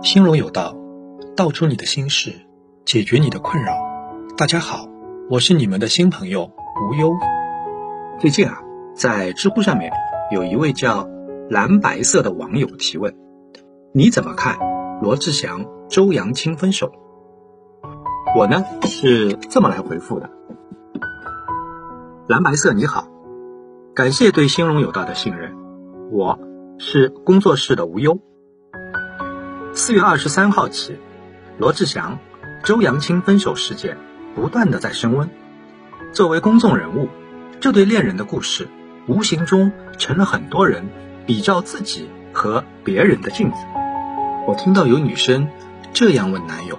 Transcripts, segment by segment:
心中有道，道出你的心事，解决你的困扰。大家好，我是你们的新朋友无忧。最近啊，在知乎上面有一位叫蓝白色的网友提问：你怎么看罗志祥、周扬青分手？我呢是这么来回复的：蓝白色你好，感谢对心荣有道的信任，我是工作室的无忧。四月二十三号起，罗志祥、周扬青分手事件不断的在升温。作为公众人物，这对恋人的故事，无形中成了很多人比照自己和别人的镜子。我听到有女生这样问男友：“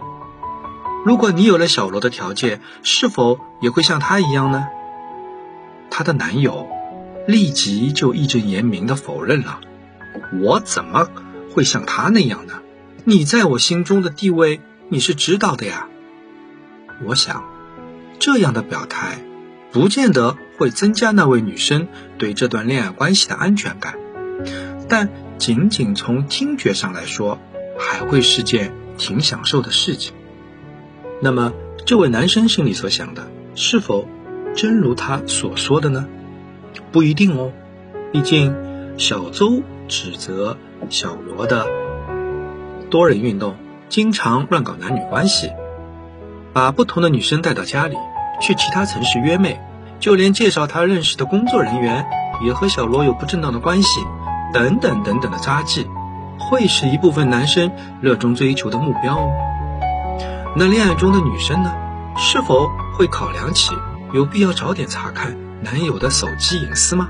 如果你有了小罗的条件，是否也会像他一样呢？”她的男友立即就义正言明的否认了：“我怎么会像他那样呢？”你在我心中的地位，你是知道的呀。我想，这样的表态，不见得会增加那位女生对这段恋爱关系的安全感，但仅仅从听觉上来说，还会是件挺享受的事情。那么，这位男生心里所想的，是否真如他所说的呢？不一定哦。毕竟，小周指责小罗的。多人运动，经常乱搞男女关系，把不同的女生带到家里，去其他城市约妹，就连介绍他认识的工作人员也和小罗有不正当的关系，等等等等的渣迹，会是一部分男生热衷追求的目标哦。那恋爱中的女生呢，是否会考量起有必要早点查看男友的手机隐私吗？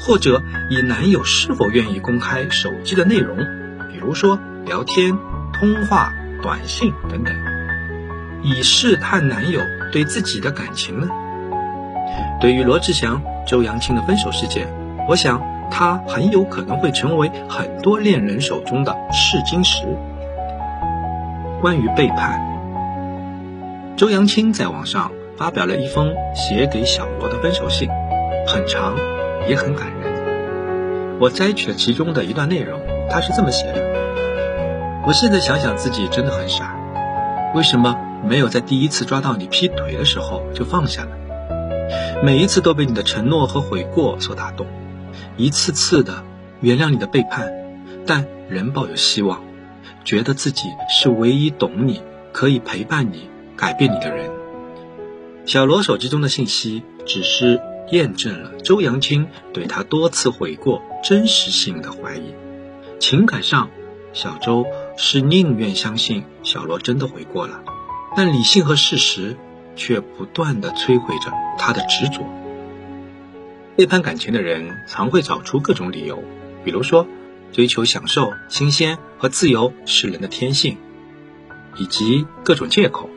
或者以男友是否愿意公开手机的内容，比如说？聊天、通话、短信等等，以试探男友对自己的感情呢？对于罗志祥、周扬青的分手事件，我想他很有可能会成为很多恋人手中的试金石。关于背叛，周扬青在网上发表了一封写给小罗的分手信，很长，也很感人。我摘取了其中的一段内容，他是这么写的。我现在想想自己真的很傻，为什么没有在第一次抓到你劈腿的时候就放下呢？每一次都被你的承诺和悔过所打动，一次次的原谅你的背叛，但仍抱有希望，觉得自己是唯一懂你、可以陪伴你、改变你的人。小罗手机中的信息只是验证了周扬青对他多次悔过真实性的怀疑，情感上。小周是宁愿相信小罗真的悔过了，但理性和事实却不断的摧毁着他的执着。背叛感情的人常会找出各种理由，比如说追求享受、新鲜和自由是人的天性，以及各种借口，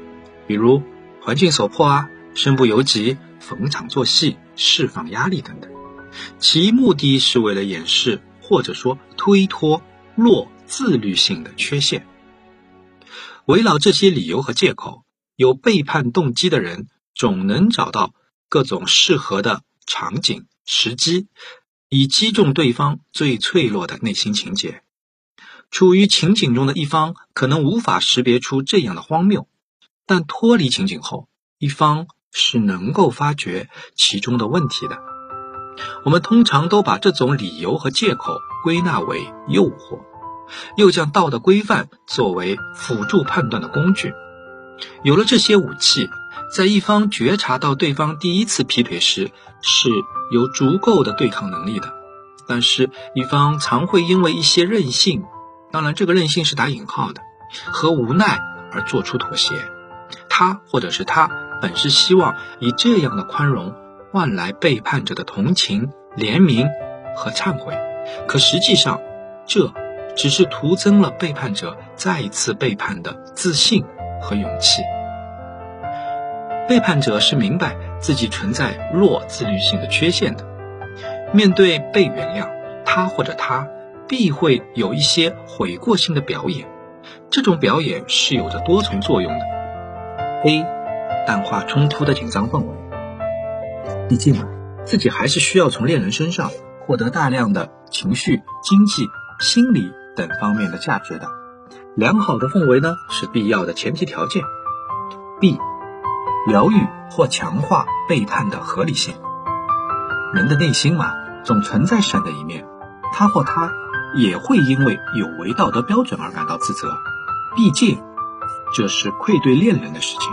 比如环境所迫啊、身不由己、逢场作戏、释放压力等等，其目的是为了掩饰或者说推脱落。自律性的缺陷，围绕这些理由和借口，有背叛动机的人总能找到各种适合的场景、时机，以击中对方最脆弱的内心情节。处于情景中的一方可能无法识别出这样的荒谬，但脱离情景后，一方是能够发觉其中的问题的。我们通常都把这种理由和借口归纳为诱惑。又将道德规范作为辅助判断的工具，有了这些武器，在一方觉察到对方第一次劈腿时，是有足够的对抗能力的。但是，一方常会因为一些任性，当然这个任性是打引号的，和无奈而做出妥协。他或者是他本是希望以这样的宽容换来背叛者的同情、怜悯和忏悔，可实际上，这。只是徒增了背叛者再一次背叛的自信和勇气。背叛者是明白自己存在弱自律性的缺陷的，面对被原谅，他或者他必会有一些悔过性的表演。这种表演是有着多重作用的：A. 淡化冲突的紧张氛围。毕竟啊，自己还是需要从恋人身上获得大量的情绪、经济、心理。等方面的价值的良好的氛围呢是必要的前提条件。B，疗愈或强化背叛的合理性。人的内心嘛，总存在善的一面，他或她也会因为有违道德标准而感到自责，毕竟这是愧对恋人的事情。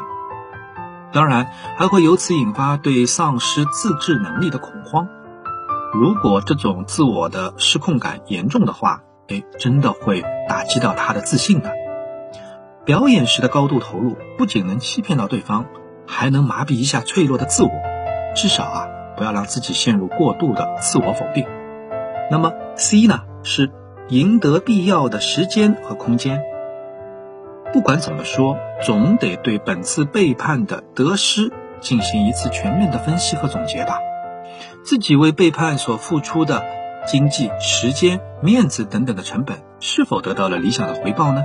当然，还会由此引发对丧失自制能力的恐慌。如果这种自我的失控感严重的话，哎，真的会打击到他的自信的。表演时的高度投入，不仅能欺骗到对方，还能麻痹一下脆弱的自我。至少啊，不要让自己陷入过度的自我否定。那么 C 呢，是赢得必要的时间和空间。不管怎么说，总得对本次背叛的得失进行一次全面的分析和总结吧。自己为背叛所付出的经济、时间、面子等等的成本，是否得到了理想的回报呢？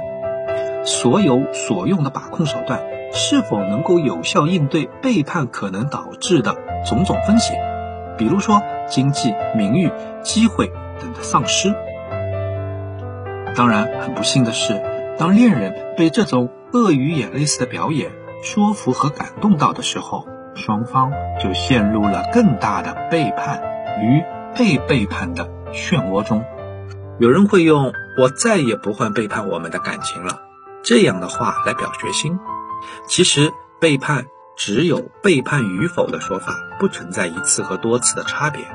所有所用的把控手段，是否能够有效应对背叛可能导致的种种风险？比如说经济、名誉、机会等的丧失。当然，很不幸的是。当恋人被这种鳄鱼眼泪似的表演说服和感动到的时候，双方就陷入了更大的背叛与被背叛的漩涡中。有人会用“我再也不会背叛我们的感情了”这样的话来表决心。其实，背叛只有背叛与否的说法，不存在一次和多次的差别。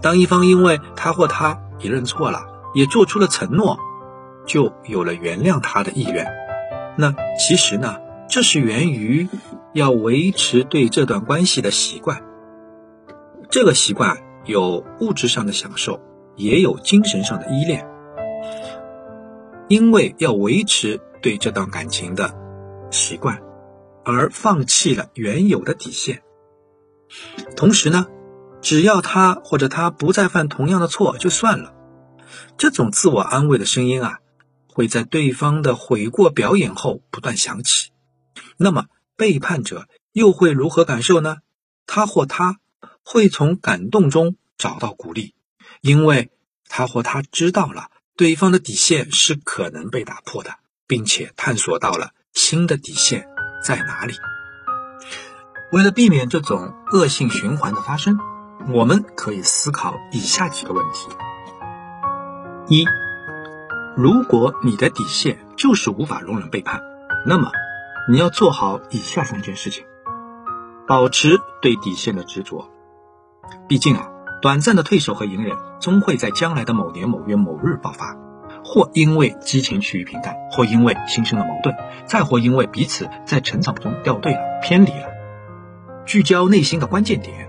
当一方因为他或她也认错了，也做出了承诺。就有了原谅他的意愿。那其实呢，这是源于要维持对这段关系的习惯。这个习惯有物质上的享受，也有精神上的依恋。因为要维持对这段感情的习惯，而放弃了原有的底线。同时呢，只要他或者他不再犯同样的错就算了。这种自我安慰的声音啊。会在对方的悔过表演后不断响起，那么背叛者又会如何感受呢？他或她会从感动中找到鼓励，因为他或她知道了对方的底线是可能被打破的，并且探索到了新的底线在哪里。为了避免这种恶性循环的发生，我们可以思考以下几个问题：一。如果你的底线就是无法容忍背叛，那么你要做好以下三件事情：保持对底线的执着。毕竟啊，短暂的退守和隐忍，终会在将来的某年某月某日爆发，或因为激情趋于平淡，或因为新生的矛盾，再或因为彼此在成长中掉队了、偏离了。聚焦内心的关键点，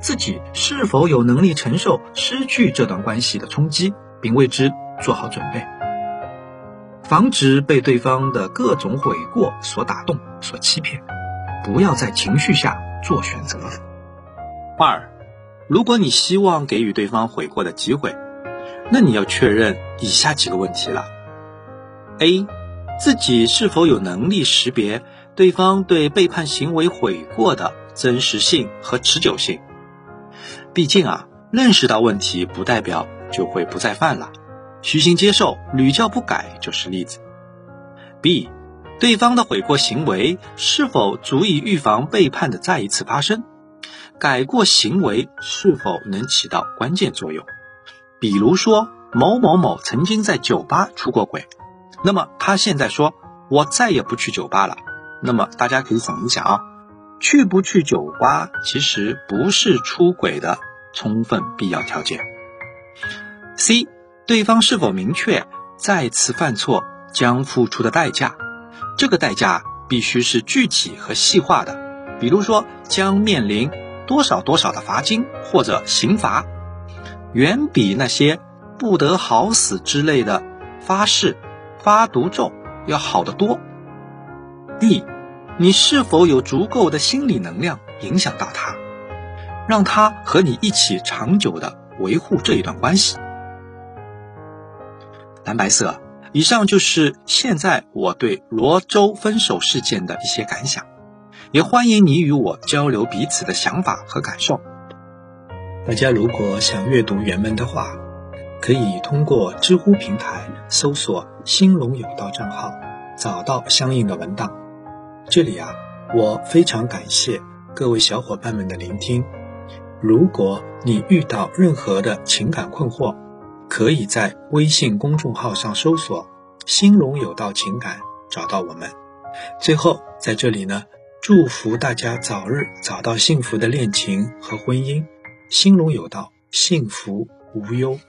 自己是否有能力承受失去这段关系的冲击，并为之。做好准备，防止被对方的各种悔过所打动、所欺骗，不要在情绪下做选择。二，如果你希望给予对方悔过的机会，那你要确认以下几个问题了：A，自己是否有能力识别对方对背叛行为悔过的真实性和持久性？毕竟啊，认识到问题不代表就会不再犯了。虚心接受，屡教不改就是例子。B，对方的悔过行为是否足以预防背叛的再一次发生？改过行为是否能起到关键作用？比如说某某某曾经在酒吧出过轨，那么他现在说我再也不去酒吧了。那么大家可以想一想啊，去不去酒吧其实不是出轨的充分必要条件。C。对方是否明确再次犯错将付出的代价？这个代价必须是具体和细化的，比如说将面临多少多少的罚金或者刑罚，远比那些不得好死之类的发誓、发毒咒要好得多。D，你是否有足够的心理能量影响到他，让他和你一起长久的维护这一段关系？蓝白色，以上就是现在我对罗州分手事件的一些感想，也欢迎你与我交流彼此的想法和感受。大家如果想阅读原文的话，可以通过知乎平台搜索“兴隆有道”账号，找到相应的文档。这里啊，我非常感谢各位小伙伴们的聆听。如果你遇到任何的情感困惑，可以在微信公众号上搜索“兴隆有道情感”，找到我们。最后，在这里呢，祝福大家早日找到幸福的恋情和婚姻，兴隆有道，幸福无忧。